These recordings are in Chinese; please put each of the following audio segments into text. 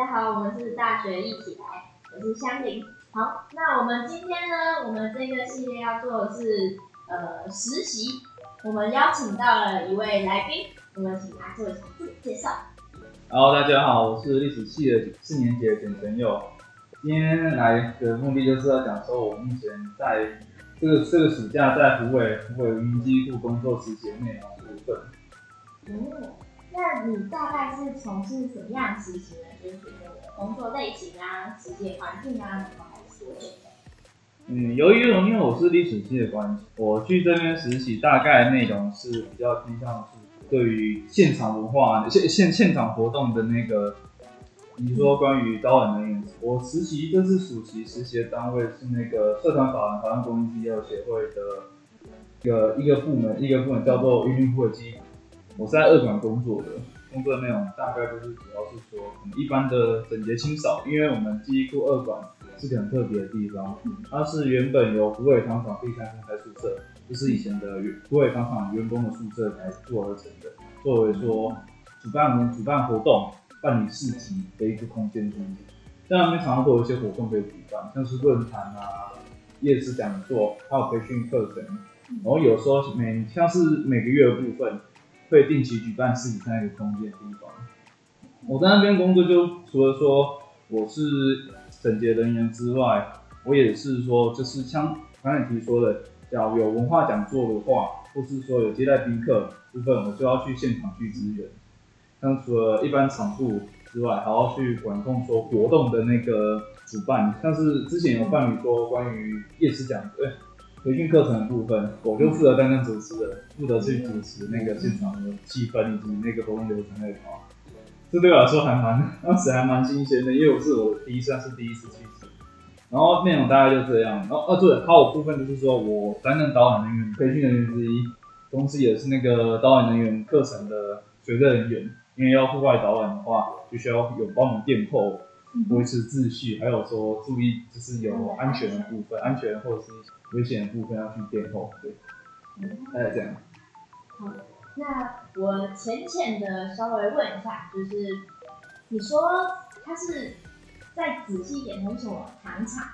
家好，我们是大学一起来，我是香菱。好，那我们今天呢，我们这个系列要做的是呃实习，我们邀请到了一位来宾，我们请他做一下自我介绍。Hello，大家好，我是历史系的四年级的简晨佑。今天来的目的就是要讲说，我目前在这个这个暑假在湖北湖北云机库工作实习的内容部分。哦，那你大概是从事什么样实习呢？就是工作类型啊、实习环境啊，然后还是多久的？嗯，由于因为我是历史系的关系，我去这边实习大概内容是比较偏向是对于现场文化、现现现场活动的那个，你说关于招揽人员，我实习这次暑期实习的单位是那个社团法人台湾公益机构协会的一个一个部门，一个部门叫做云林会机，我是在二馆工作的。工作内容大概就是主要是说，可能一般的整洁清扫，因为我们记忆库二馆是个很特别的地方，它是原本由湖北糖厂第三公开宿舍，就是以前的原湖北糖厂员工的宿舍来做而成的，作为说主办主办活动、办理市集的一个空间中。在那边常常会有一些活动可以举办，像是论坛啊、夜市讲座，还有培训课程。然后有时候每像是每个月的部分，会定期举办市集在那个空间的地方。我在那边工作，就除了说我是整洁人员之外，我也是说，就是像刚才提说的，假如有文化讲座的话，或是说有接待宾客部分，我就要去现场去支援。像除了一般场部之外，还要去管控说活动的那个主办，像是之前有办理说关于夜市讲对培训课程的部分，我就负责担任主持人，负责去主持那个现场的气氛以及那个活动流程那一块。这对我来说还蛮当时还蛮新鲜的，因为我是我第一，算是第一次去。然后内容大概就这样。然后啊对，还有部分就是说我担任导演人员培训人员之一，同时也是那个导演人员课程的随队人员。因为要户外导览的话，就需要有帮忙垫后维持秩序，还有说注意就是有安全的部分，安全或者是危险的部分要去殿后。对，大概这样。好，那我浅浅的稍微问一下，就是你说它是再仔细一点，它是什么糖厂？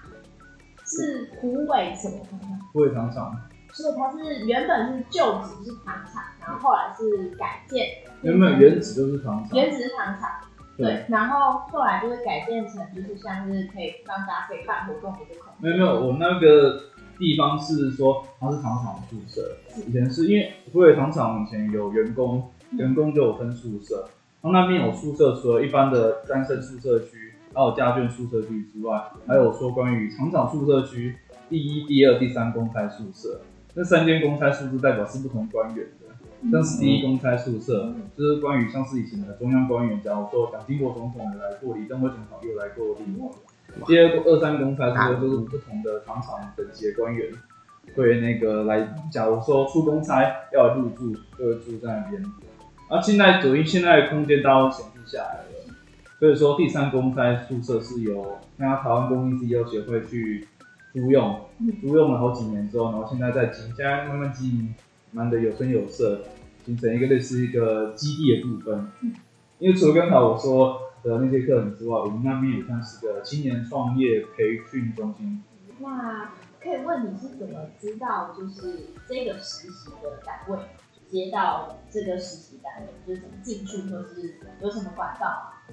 是湖北什么糖厂？湖北糖厂所以它是原本是旧址是糖厂，然后后来是改建，原本原址就是糖厂，原址是糖厂，对对，然后后来就是改建成就是像是可以让大家可以办活动的这个空间。没有没有，我那个地方是说它是糖厂宿舍，以前是因为湖北糖厂以前有员工，员工就有分宿舍，然后那边有宿舍，除了一般的单身宿舍区，还有家眷宿舍区之外，还有说关于厂长宿舍区第一、第二、第三公差宿舍，那三间公差宿舍代表是不同官员的。像是第一公差宿舍，就是关于像是以前的中央官员，假如说蒋经国总统有来过，李登辉总统又来过的地方。第二二三公差宿舍就是不同的厂厂等级的官员会那个来，假如说出公差要入住，就会住在那边。啊，现在由于现在的空间大都闲置下来了，所以说第三公差宿舍是由那台湾公益 CEO 协会去租用，租用了好几年之后，然后现在在经，现在慢慢经营，慢的有声有色，形成一个类似一个基地的部分。因为除了刚才我说的那些课程之外，我们那边也算是个青年创业培训中心。那可以问你是怎么知道就是这个实习的单位接到这个实习单位，就是怎么进去，或是有什么管道啊？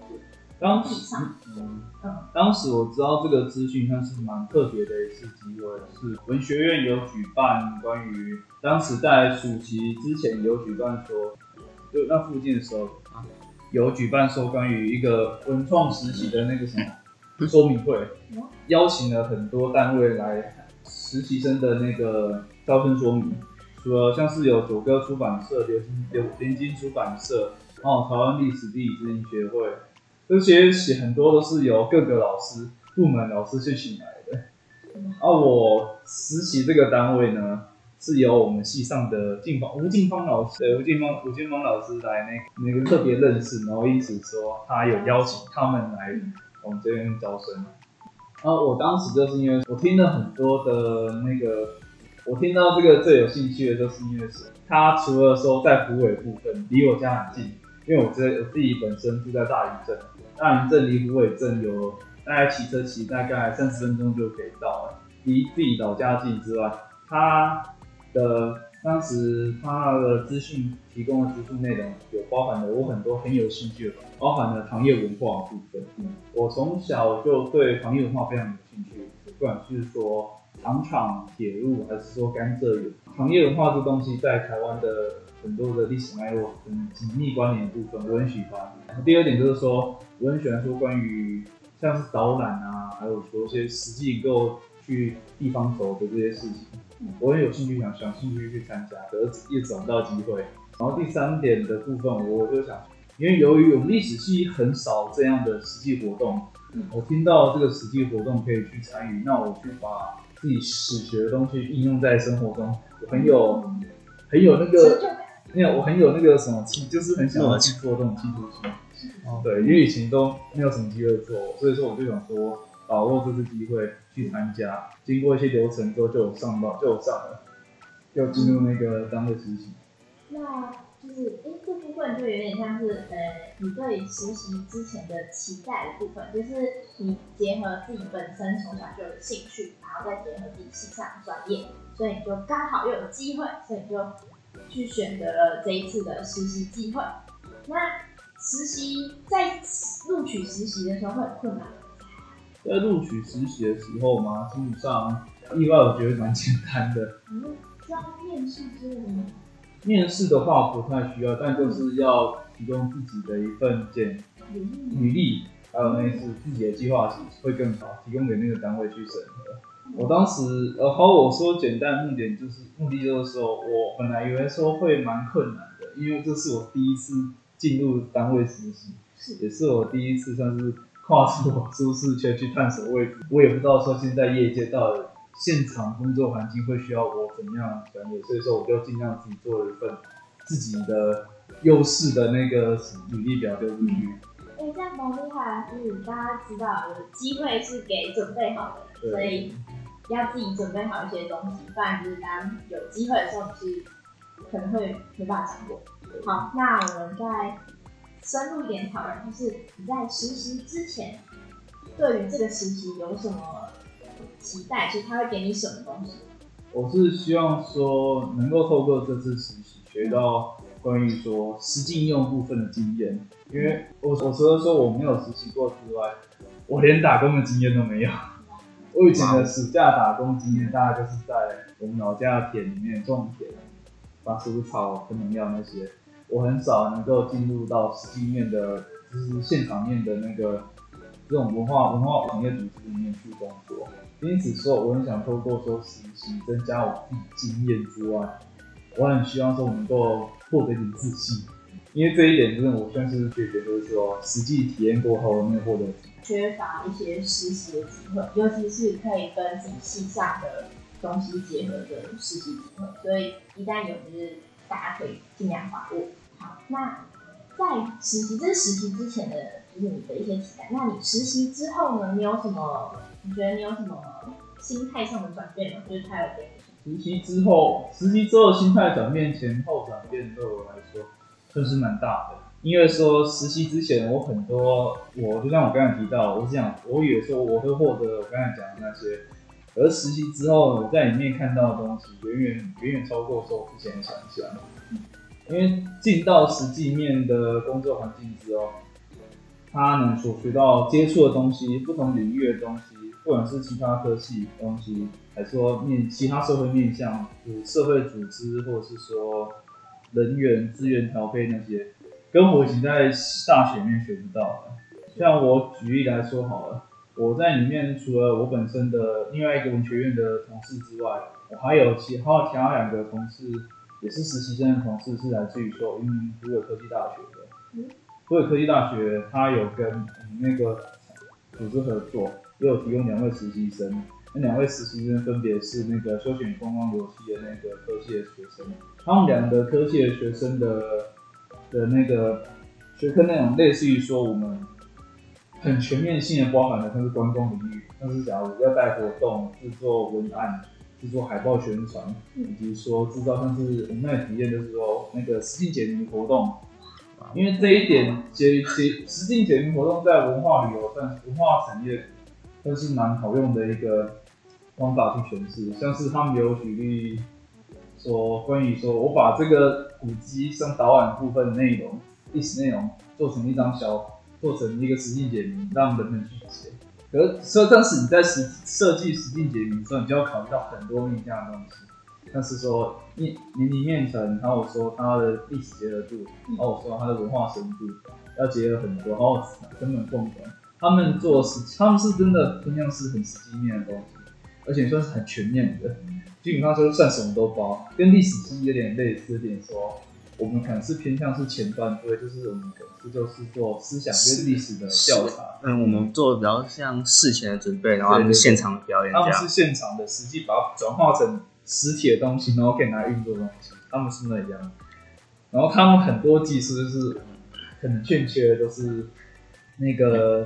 当时，嗯，当时我知道这个资讯，算是蛮特别的一次机会，是文学院有举办关于当时在暑期之前有举办说，就那附近的时候，有举办说关于一个文创实习的那个什么说明会，邀请了很多单位来实习生的那个招生说明，除了像是有九歌出版社、流金流联经出版社，然后台湾历史地理咨询学会。这些写很多都是由各个老师、部门老师去请来的。而、我实习这个单位呢，是由我们系上的静芳吴静芳老师，对吴静芳吴静芳老师来那那个特别认识，然后因此说他有邀请他们来我们这边招生。然后我当时就是因为我听了很多的那个，我听到这个最有兴趣的，就是因为是他除了说在湖北部分离我家很近。因为我在我自己本身住在大林镇，大林镇离湖尾镇有大概骑车骑大概三十分钟就可以到了，离自己老家近之外，它的当时它的资讯提供的资讯内容有包含了我很多很有兴趣的，包含了行业文化的部分。嗯我从小就对行业文化非常有兴趣，不管是说糖厂、铁路，还是说甘蔗园，行业文化这东西在台湾的很多的历史脉络很紧密关联的部分，我很喜欢。第二点就是说，我很喜欢说关于像是导览啊，还有说一些实际能够去地方走的这些事情，我很有兴趣想想兴趣去参加，可是一直找不到机会。然后第三点的部分，我就想，因为由于我们历史系很少这样的实际活动，我听到这个实际活动可以去参与，那我去把自己史学的东西应用在生活中，我很有很有那个。没有，我很有那个什么气，就是很想要去做这种企图心。对，因为以前都没有什么机会做，所以说我就想说，把握这次机会去参加。经过一些流程之后，就有上到，就有上了，就进入那个单位实习。那就是，哎，这部分就有点像是，呃，你对实习之前的期待的部分，就是你结合自己本身从小就有兴趣，然后再结合自己系上的专业，所以你就刚好又有机会，所以你就去选择了这一次的实习机会。那实习在录取实习的时候会很困难吗，在录取实习的时候嘛，基本上意外我觉得蛮简单的。你们需要面试之类的吗？面试的话不太需要，但就是要提供自己的一份简履历，还有那是自己的计划会更好，提供给那个单位去审核。我当时，呃，好，我说简单目的就是目的就是说，我本来以为说会蛮困难的，因为这是我第一次进入单位实习，是也是我第一次算是跨出我舒适圈去探索未知。我也不知道说现在业界到底现场工作环境会需要我怎么样的专业，所以说我就尽量自己做了一份自己的优势的那个履历表丢出去。哎、这样蛮厉害，就是大家知道，有机会是给准备好的所以要自己准备好一些东西，不然就是当有机会的时候，你是可能会没办法掌握。好，那我们再深入一点讨论，就是你在实习之前，对于这个实习有什么期待？就是他会给你什么东西？我是希望说能够透过这次实习学到关于说实际应用部分的经验，因为我我除了说我没有实习过之外，我连打工的经验都没有。我以前的暑假打工经验，大概就是在我们老家的田里面种田，拔除草、喷农药那些。我很少能够进入到实际面的，就是现场面的那个这种文化文化行业组织里面去工作。因此说，我很想透过说实习增加我自己经验之外，我很希望说我能够获得一点自信，因为这一点真的我算是觉得就是说实际体验过后没有获得缺乏一些实习的机会，尤其是可以跟自己系上的东西结合的实习机会。所以一旦有，就是大家可以尽量把握。好，那在实习，这是实习之前的，就是你的一些期待。那你实习之后呢？你有什么？你觉得你有什么心态上的转变吗？就是他有给你实习之后，实习之后心态转变前后转变对我来说算是蛮大的。因为说实习之前，我很多我就像我刚才提到，我是想我以为说我会获得我刚才讲的那些，而实习之后我在里面看到的东西远远远远超过说我之前的想象。因为进到实际面的工作环境之后，他能所学到接触的东西，不同领域的东西，不管是其他科系东西，还是说面其他社会面向，社会组织，或者是说人员资源调配那些，跟我以前在大学里面学不到的。像我举例来说好了，我在里面除了我本身的另外一个文学院的同事之外，我还有其还有其他两个同事，也是实习生的同事，是来自于说嗯湖北科技大学的。嗯湖北科技大学它有跟那个组织合作，也有提供两位实习生。那两位实习生分别是那个休闲与观光游戏的那个科技的学生，他们两个科技的学生的的那个学科内容类似于说我们很全面性的包含了像是观光领域，像是假如要带活动、制作文案、制作海报宣传，以及说制造像是我们那体验就是说那个实境解谜活动，因为这一点解解实境解谜活动在文化旅游算文化产业算是蛮好用的一个方法去诠释，像是他们有举例说关于说我把这个古迹上导览部分内容历史内容做成一张小做成一个实境解谜，让人们去解。可是，所以当时你在实设计实境解谜的时候，你就要考虑到很多面向的东西。像是说你年龄面层，还有说它的历史结合度，还有说它的文化深度，要结合很多，然后根本共同。他们做实，他们是真的偏向是很实际面的东西，而且算是很全面的，基本上就是算什么都包，跟历史系有点类似，有点说我们可能是偏向是前端，对，就是我们可能是就是做思想跟历史的调查。嗯，我们做的比较像事前的准备，然后现场的表演他们是。现场的，实际把它转化成实体的东西，然后可以拿来运作的东西，他们是那样。然后他们很多技术就是可能欠缺的都是那个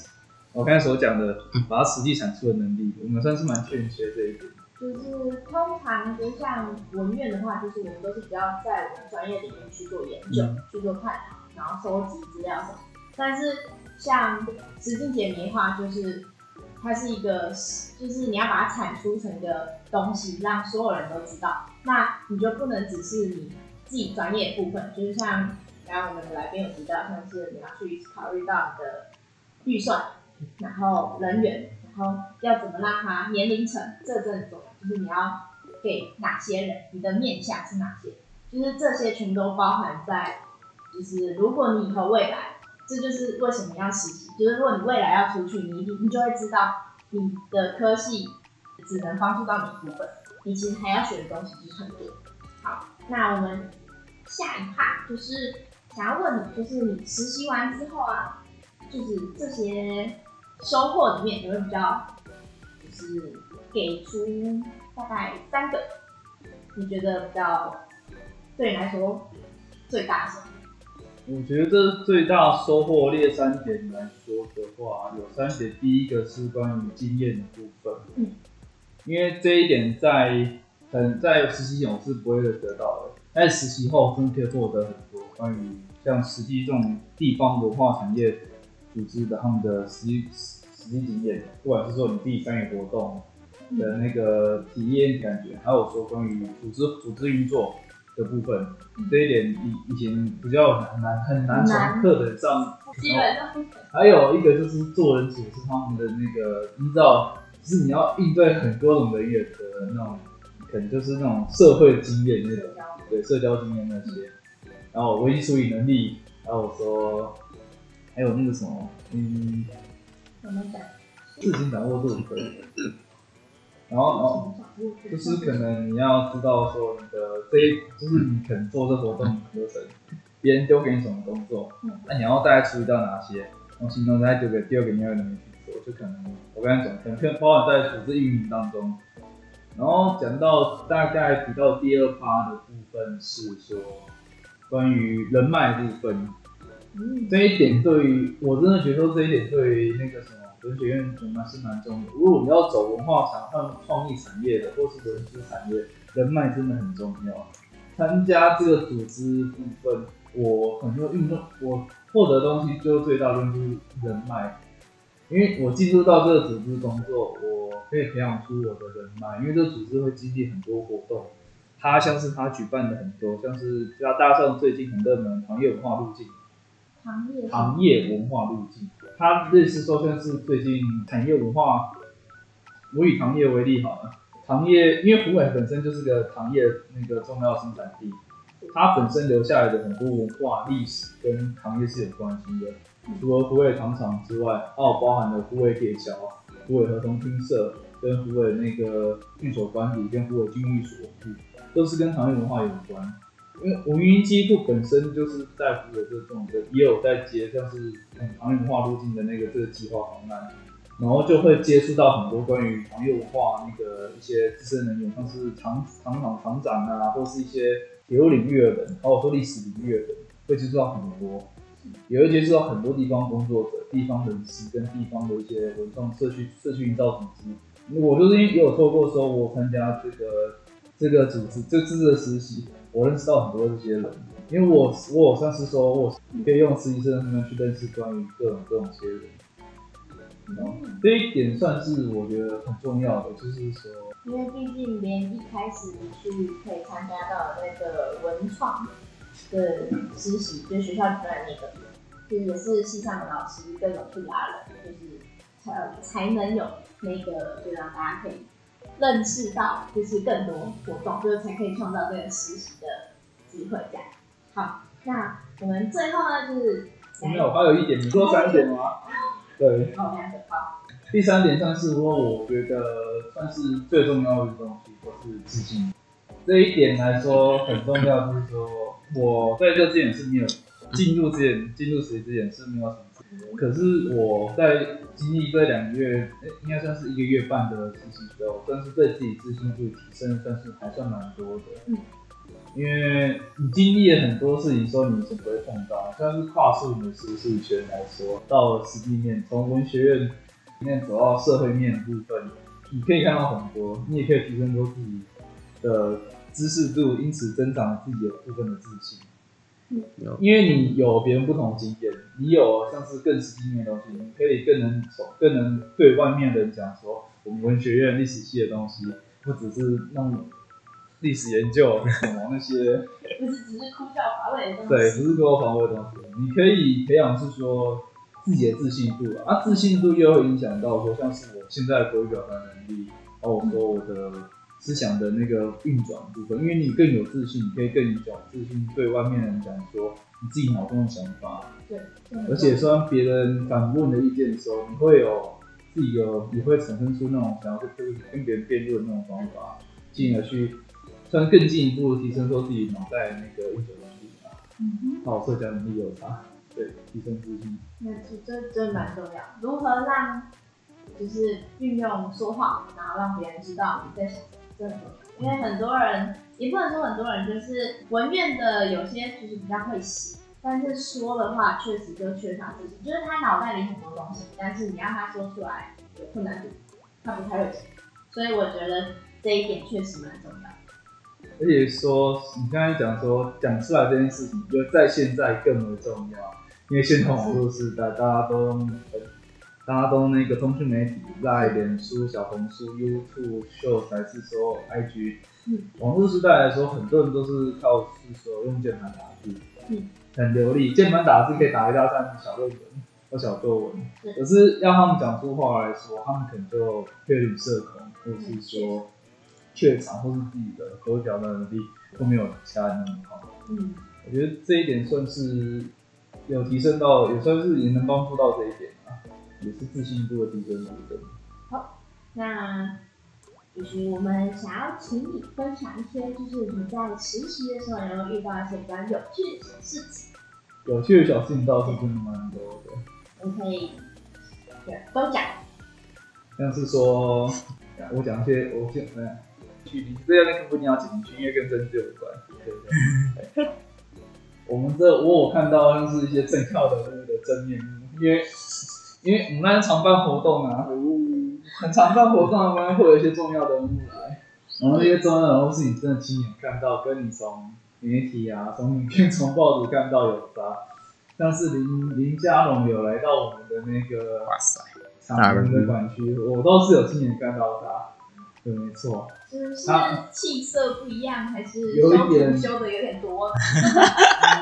我刚才所讲的，把它实际产出的能力，我们算是蛮欠缺这一点。就是通常就像文院的话，就是我们都是比较在我们专业里面去做研究、嗯去做探讨，然后收集资料什么。但是像实境解谜的话，就是它是一个，就是你要把它产出成一个东西，让所有人都知道。那你就不能只是你自己专业部分，就是像刚刚我们的来宾有提到，像是你要去考虑到你的预算，然后人员，然要怎么让它年龄层，这真的很重要，就是你要给哪些人，你的面向是哪些，就是这些全都包含在，就是如果你以后未来，这就是为什么要实习，就是如果你未来要出去，你一定你就会知道你的科系只能帮助到你一部分，你其实还要学的东西就是很多。好，那我们下一趴就是想要问你，就是你实习完之后啊，就是这些 收获里面，有没有比较就是给出大概三个你觉得比较对你来说最大的收获？我觉得最大收获列三点来说的话，有三点。第一个是关于经验的部分，嗯，因为这一点在很在实习前我是不会得到的，但实习后真的可以获得很多关于像实际这种地方文化产业组织的他们的实际实际经验，不管是说你自己参与活动的那个体验感觉，还有说关于组织组织运作的部分，这一点以以前比较很难很难从课本上基本上还有一个就是做人处事他们的那个，你知道，就是你要应对很多种人员的那种，可能就是那种社会经验那种，对社交经验那些，然后危机处理能力，还有说，还有那个什么，嗯，我们讲事情掌握度可以，然后然后就是可能你要知道说你的这一，就是你可能做这活动流程，别人丢给你什么工作，嗯那你要大概处理到哪些，然后行动再丢给丢给另外一个人去做，就可能我刚才讲，可能可包含在组织运营当中。然后讲到大概提到第二趴的部分是说关于人脉部分，这一点对于我真的觉得这一点对于那个什么文学院人脉是蛮重要的。如果你要走文化产和创意产业的，或是文资产业，人脉真的很重要。参加这个组织部分，我很多运动，我获得东西就最大的就是人脉，因为我进入到这个组织工作，我可以培养出我的人脉，因为这个组织会激励很多活动。它像是它举办的很多，像是加大上最近很热门行业文化路径，行业行业文化路径，它类似说像是最近产业文化，我以糖业为例好了，糖业因为湖北本身就是个糖业那个重要生产地，它本身留下来的很多文化历史跟糖业是有关系的。除了湖北糖厂之外，还有包含了湖北铁桥、湖北合同厅社跟湖北那个运所管理跟湖北军寓所，都是跟行业文化有关。因为文娱机构本身就是在湖北这种的，也有在接像是行业文化路径的那个这个计划方案，然后就会接触到很多关于行业文化那个一些资深人员，像是厂厂长、厂长啊，或是一些铁路领域的人，包括说历史领域的人，会接触到很多，也会接触到很多地方工作者、地方人士跟地方的一些文创社区社区营造组织。我就是因为也有透过说我参加这个这个组织这次的实习，我认识到很多这些人，因为我我有算是说，我可以用实习生的身份去认识关于各种各种些人，嗯。这一点算是我觉得很重要的，就是说，因为毕竟连一开始你去可以参加到那个文创的实习，就学校里面的那个，就是也是系上的老师各种去拉人，就是才才能有那个，就让大家可以认识到，就是更多活动，就是才可以创造这个实习的机会这样。好，那我们最后呢，就是没有，还有一点，你说三点吗？对，哦，两个好，第三点算是说，我觉得算是最重要的东西，就是自信。这一点来说很重要，就是说我在这之前是没有进入之前进入实习之前是没有什么可是我在经历这两个月，诶应该算是一个月半的实习之后，算是对自己自信度提升，算是还算蛮多的。嗯因为你经历了很多事情，说你以前不会碰到，像是跨出你的舒适圈来说，到了实际面，从文学院里面走到社会面的部分，你可以看到很多，你也可以提升多自己的知识度，因此增长自己的部分的自信。有因为你有别人不同的经验，你有像是更实际面的东西，你可以更能从更能对外面的人讲说，我们文学院历史系的东西，不只是弄历史研究什么那些，不是只是枯燥乏味的东西。对，不是枯燥乏味的东西，你可以培养是说自己的自信度啊，啊自信度又会影响到说像是我现在的口语表达能力，还有说我的思想的那个运转部分，因为你更有自信，你可以更有自信对外面的人讲说你自己脑中的想法，对，而且说当别人反问的意见的时候，你会有自己有，你会产生出那种想要跟跟别人辩论的那种方法，进而去算更进一步地提升说自己脑袋那个运转能力啊，嗯哼。还有社交能力有差，对，提升自信。那这这这蛮重要，如何让就是运用说话，然后让别人知道你在想，这很重要。因为很多人也不能说很多人就是文院的有些就是比较会写，但是说的话确实就缺乏自信，就是他脑袋里很多东西，但是你让他说出来有困难度，他不太会讲。所以我觉得这一点确实蛮重要。而且说你刚才讲说讲出来这件事情，就在现在更为重要，因为现在网络时代，大家都大家都那个通讯媒体，在脸书、小红书、YouTube、秀还是说 IG，嗯，网络时代来说，很多人都是靠是说用键盘打字，嗯，很流利，键盘打字可以打一大串小论文或小作文，是可是要他们讲出话来说，他们可能就有点社恐，或是说怯场，或是自己的口角的能力都没有其他人那么好。嗯，我觉得这一点算是有提升到，也算是也能帮助到这一点。啊，也是自信度的提升的部分。那就是我们想要请你分享一些，就是你在实习的时候有没有遇到一些比较有趣的小事情？有趣的小事情倒是真的蛮多的，你可以对都讲。像是说，我讲一些，我先哎，距离这个那个不一定要剪进去，因为跟政治有关。对对对 我们这我有看到像是一些政教人物的真面目，因为因为我们那边常办活动啊，很常办活动，他们会有一些重要的人物来，然后那些重要人物是你真的亲眼看到，跟你从媒体啊、从影片、从报纸看到有差。像是林林佳龙有来到我们的那个哇塞，场人的管区，我倒是有亲眼看到他，对，没错。就是他气色不一样，还是有一点修的有点多？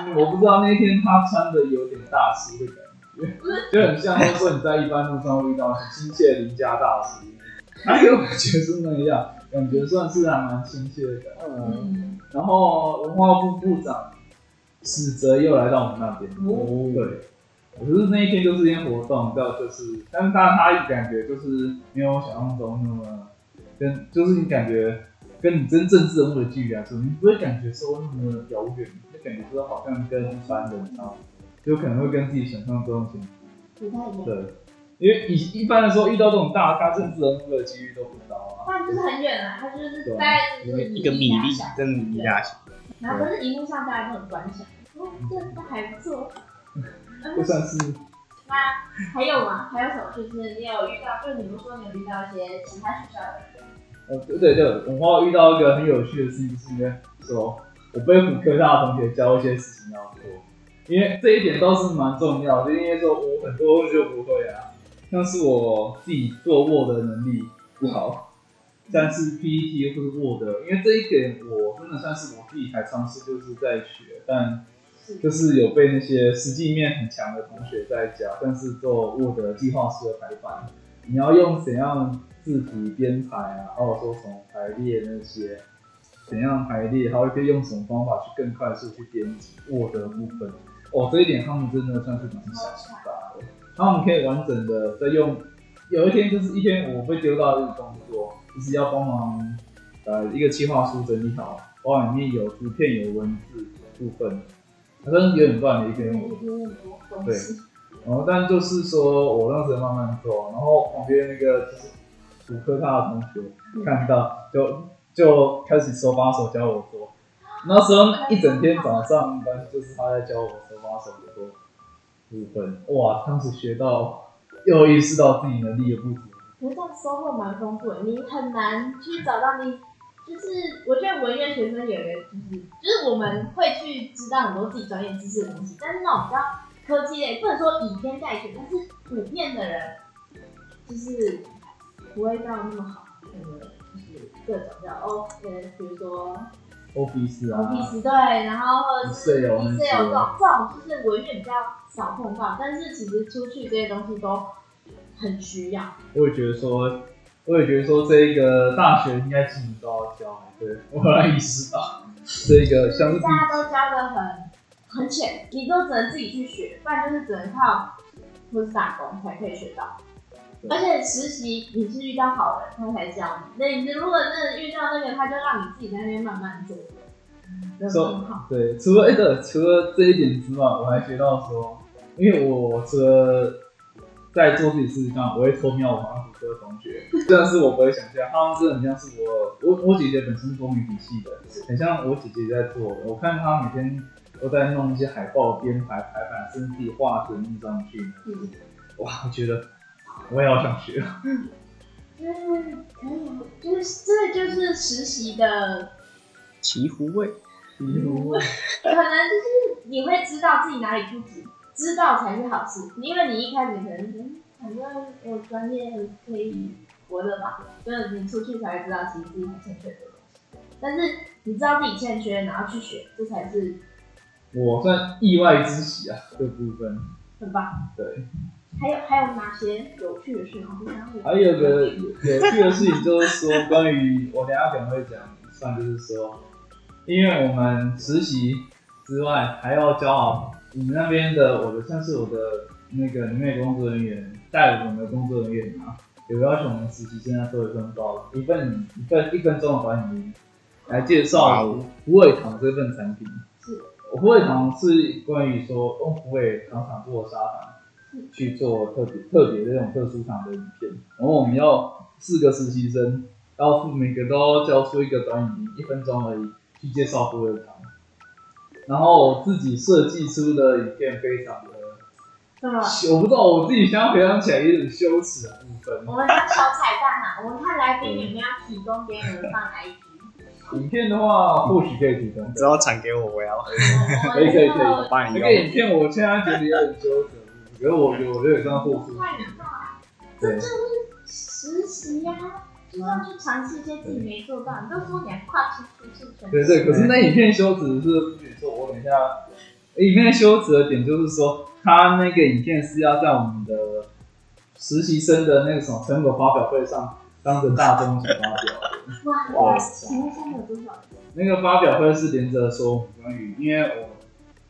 嗯我不知道那天他穿的有点大师的感觉，就很像说你在一般路上会遇到很亲切的邻家大叔，他给我感觉是那样，感觉算是还蛮亲切的。嗯，然后文化部部长史哲又来到我们那边，哦。对，可是那一天就是一天活动，到就是，但是他他感觉就是没有我想象中那么跟，就是你感觉跟你真正人物的距离来说，你不会感觉说那么遥远，就感觉说好像跟一般人差不多，就可能会跟自己想象中的不太一样。对，因为一一般来说遇到这种大咖政治人物的几率都不高啊。不然就是很远啊，他就是对大概就是一个米粒大小，真的米粒大小，然后可是荧幕上大家都很观赏，哦，这这还不错。就算是那还有吗？还有什么？就是你有遇到，就是你们说你有遇到一些其他学校的人？呃，对对对，我遇到一个很有趣的事情，是因为说我被辅科大的同学教一些事情要做，因为这一点倒是蛮重要的，就因为说我很多东西就不会啊，像是我自己做 Word 的能力不好，但是 PPT 或是 Word，因为这一点我真的算是我自己还尝试就是在学，但就是有被那些实际面很强的同学在教，但是做 Word 计划式的排版，你要用怎样字体编排啊，或者说什么排列那些，怎样排列，还会可以用什么方法去更快速去编辑 Word 的部分。哦，这一点他们真的算是蛮想出大的，他们可以完整的在用。有一天就是一天，我被丢到一个工作，就是要帮忙呃一个企划书整理好，包含里面有图片有文字部分。反正有点乱的一篇文，对，然后但就是说我当时慢慢做，然后旁边那个就是主科他的同学看到，就就开始手把手教我做。那时候一整天早上班就是他在教我手把手的做部分，哇，当时学到又意识到自己能力的不足。这样收获蛮丰富的，你很难去找到你。就是我觉得文院学生有一个，就是就是我们会去知道很多自己专业知识的东西，但是那种比较科技类，不能说以偏概全，但是普遍的人就是不会到那么好，可能就是各种叫哦，呃，比如说 Office 啊，Office 对，然后或者是 Excel 这种这种就是文院比较少碰到，但是其实出去这些东西都很需要。我也觉得说。我也觉得说这一个大学应该基本都要教，对我来意识到 这一个像是大家都教的很很浅，你都只能自己去学，不然就是只能靠或是打工才可以学到。而且实习你是遇到好人，他才教你。那你如果真的遇到那个，他就让你自己在那边慢慢做，说对，除了哎对，除了这一点之外，我还学到说，因为我除了在做自己事情上，我会偷瞄我旁边的同学，虽然是我不会想象，他们真的很像是我，我我姐姐本身是多媒体系的，很像我姐姐在做。我看她每天都在弄一些海报编排排版，甚至自己画图印上去。嗯，哇，我觉得我也好想学。嗯，可以，就是这就是实习的醍醐味，祈福味，可能就是你会知道自己哪里不足。知道才是好事，因为你一开始可能反正我专业可以活着吧，就是你出去才会知道其实自己很欠缺的东西。但是你知道自己欠缺，然后去学，这才是我算意外之喜啊，这部分很棒。对，还有还有哪些有趣的事情？还有个有趣的事情就是说，关于我等下可能会讲，算就是说，因为我们实习之外还要教好。你们那边的我的像是我的那个里面工作人员带我们的工作人员啊，有要求我们实习现在做一份报一份一份一分钟的管理来介绍虎尾糖这份产品。是，虎尾糖是关于说用虎尾糖厂做的砂糖去做特别特别的这种特殊场的影片，然后我们要四个实习生，然后每个都交出一个短语音，一分钟而已，去介绍虎尾糖。然后我自己设计出的影片非常的，我不知道我自己想要回想起来有点羞耻的部分。我们当小彩蛋嘛，我们看来宾你们要提供给你们放 IG。影片的话，或许可以提供。只要传给我，我要。可以可以可以，我帮你这个影片我现在觉得有点羞耻，因为我我有点这样付出。这就是实习呀。就要去尝试一些自己没做到，你都说你要跨出舒适圈。对对，可是那影片羞耻是不许说。我等一下，影片羞耻的点就是说，他那个影片是要在我们的实习生的那个什么成果发表会上当着大众去发表。哇哇！请问上面有多少？那个发表会是连着说关于，因为我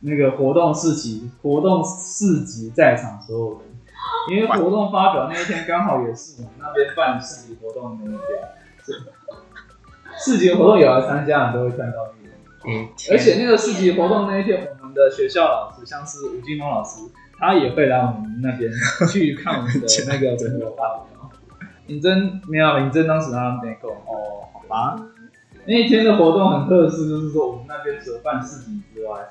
那个活动市集，活动市集在场所有人。因为活动发表那一天刚好也是我们那边办市集活动的那一天，市集活动有来参加你都会看到嗯，而且那个市集活动那一天，我们的学校老师像是吴金龙老师，他也会来我们那边去看我们的那个整个发表。尹真没有，尹真当时他没空哦，好吧。那一天的活动很特殊，就是说我们那边除了办市集之外。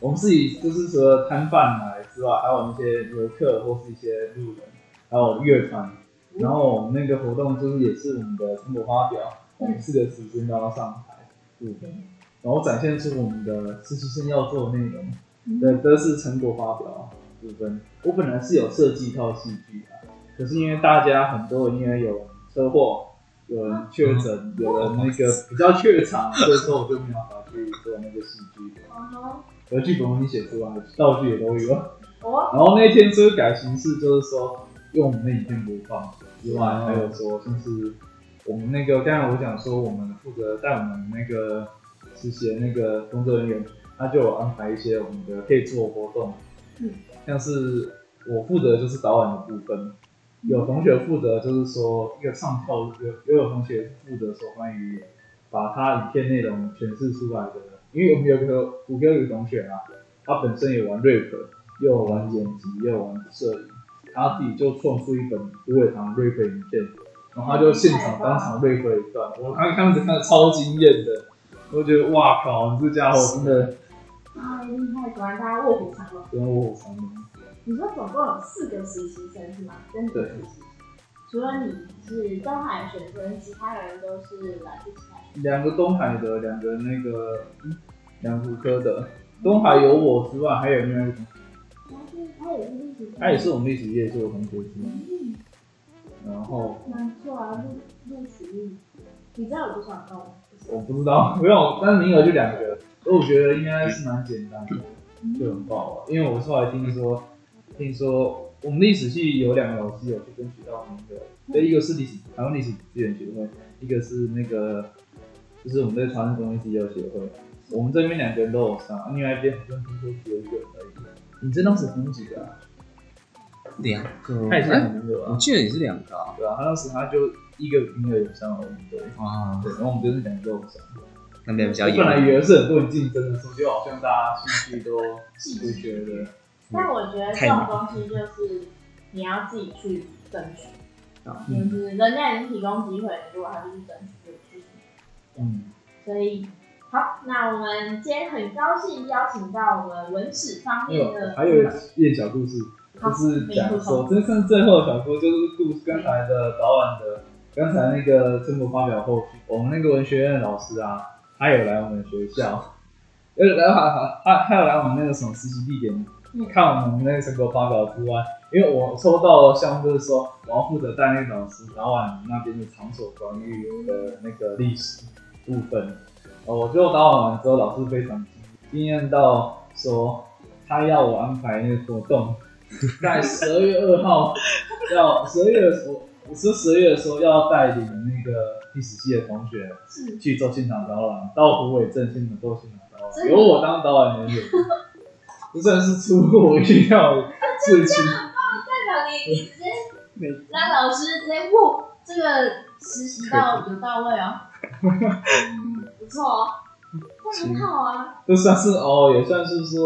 我们自己就是除了摊贩来之外，还有那些游客或是一些路人，还有乐团。然后我们那个活动就是也是我们的成果发表，我们四个时间都要上台。嗯，然后展现出我们的实习生要做的内容对，都是成果发表部分。我本来是有设计一套戏剧的，可是因为大家很多人因为有车祸，有人确诊，有人那个比较怯场，所以说我就没有办法去做那个戏剧。哦而剧本你写出来，道具也都有。哦，然后那天就是改形式就是说用我们的影片播放之外，还有说就是我们那个刚才我讲说我们负责带我们那个实习的那个工作人员，他就有安排一些我们的可以做活动，嗯，像是我负责就是导演的部分，有同学负责就是说一个唱跳，有又有同学负责说关于把他影片内容诠释出来的，因为我们有个五个有个同学啊，他本身也玩 rap，又玩剪辑，又玩摄影，他自己就创出一本无尾堂 rap 影片，然后他就现场当场 rap 一段，我刚开始看的超惊艳的，我就觉得哇靠，你这家伙真的太厉害，果然大家卧虎藏龙。跟我有长名。你说总共有四个实习生是吗？真的对实习，除了你是东海学生，其他人都是来自其他学两个东海的，两个那个嗯两个科的，东海有我之外，还有另外一个同学，校。他也是历史生，他也是我们历史业做的同学之一。嗯，然后蛮不错啊，录录取率，你知道有多少高吗？我不知道，不用，但是名额就两个，所以我觉得应该是蛮简单的，就很爆了。因为我后来听说，听说我们历史系有两个老师有去争取到名额，对，一个是历史台湾历史资源学会，一个是那个就是我们在传统中医资料协会。我们这边两个人都有上，另外一边好像听说只有一个人而已。你这当时评几个啊？两个，他也是哎两个啊，我记得也是两个啊。对啊，他当时他就一个名额有上而已，对，啊，对，然后我们这边两个都有上。那边比较我本来以严。为是很多人竞争的，就好像大家兴趣都不觉得。但我觉得这种东西就是你要自己去争取，啊就是人家已经提供机会，如果还是去争取就去。嗯，所以好，那我们今天很高兴邀请到我们文史方面的，还有一点小故事，就是讲没说，真正最后的小说就是故事刚才的早晚的刚才那个成果发表后，我们那个文学院的老师啊，他有来我们学校，呃，来还还还还有来我们那个什么实习地点。嗯。看我们那个成果发表之外，因为我收到的项目就是说，我要负责带那个老师导览那边的场所管理的那个历史部分。呃，我就导览完之后，老师非常惊惊艳到说，他要我安排那个活动，在十二月二号要十二月的时候，我是十二月的时候要带领那个历史系的同学去做现场导览，到湖尾镇现场做现场导览，由我当导览人员，这真的是出乎我意料的 事情。代表你你直接 让老师直接哇，这个实习到有到位哦，错哦，这很好啊，这算是哦，也算是说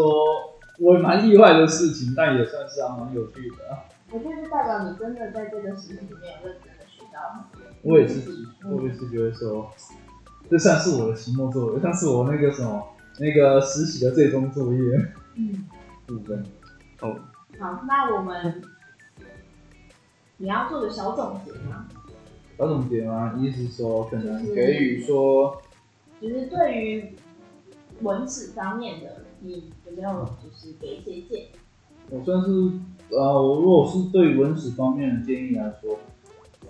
我蛮意外的事情，但也算是还蛮有趣的啊。我觉得代表你真的在这个实习里面有认真的学到很多。我也是，我也是觉得说，这算是我的期末作业，算是我那个什么那个实习的最终作业嗯，五分。哦，好，那我们你要做个小总结吗？小总结吗？意思是说，可能给予说，就是对于文史方面的，你有没有就是给一些建议？我算是呃，我如果是对文史方面的建议来说，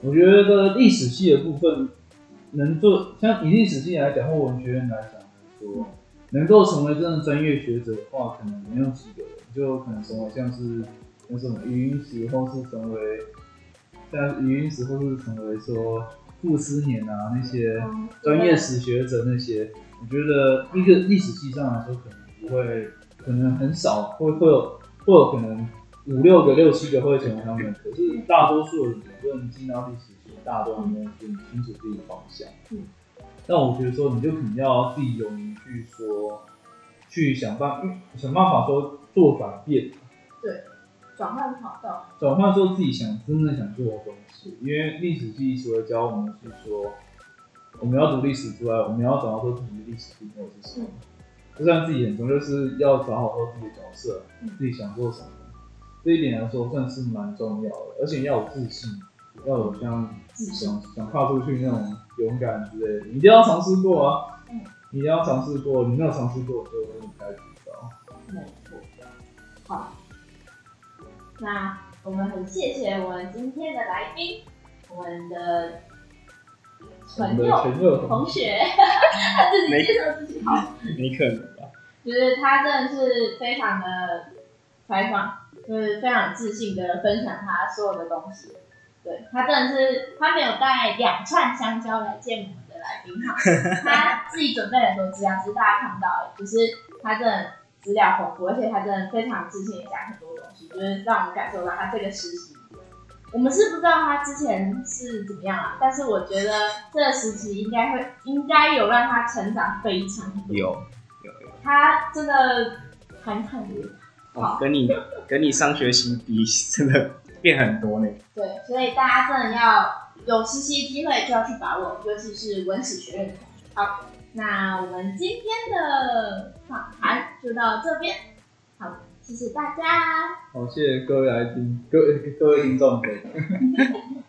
我觉得历史系的部分能做，像以历史系来讲或文学院来讲说，能够成为真的专业学者的话，可能没有几个人，就可能成为像是那什么语音史，或是成为像语音史，或是成为说傅斯年啊那些专业史学者那些，我觉得一个历史系上来说，可能不会，可能很少会会有会有可能五六个、六七个会成为他们，可是大多数的理论进到历史系，大多应该是很清楚自己的方向。嗯。但我觉得说，你就肯定要自己勇于去说，去想办想办法说做转变，转换跑道，转换做自己想真正想做的东西。因为历史记忆除了教我们去说我们要读历史之外，我们要找到说自己的历史定位是什么。就算自己很重，就是要找好说自己的角色，嗯自己想做什么。这一点来说算是蛮重要的，而且要有自信，要有像想想跨出去那种勇敢之类的，一定要尝试过啊。嗯你要尝试过，你没有尝试过就不太知道。没错。好，那我们很谢谢我们今天的来宾，我们的我们的纯佑陈佑同学，他自己介绍自己好。没可能吧？就是他真的是非常的开放，就是非常有自信的分享他所有的东西。对他真的是，他没有带两串香蕉来见我们的来宾哈，他自己准备了很多资料，只是大家看不到而已。就是他真的资料丰富，而且他真的非常自信的讲很多东西，就是让我们感受到他这个实习。我们是不知道他之前是怎么样啊，但是我觉得这个时期应该会应该有让他成长非常多。有有有，他真的侃侃而谈。哦，跟你跟你上学期比，真的变很多呢。对，所以大家真的要有实习机会就要去把握，尤其是文史学院的同学。好，那我们今天的访谈就到这边。好，谢谢大家。好，谢谢各位来宾，各位各位听众，对。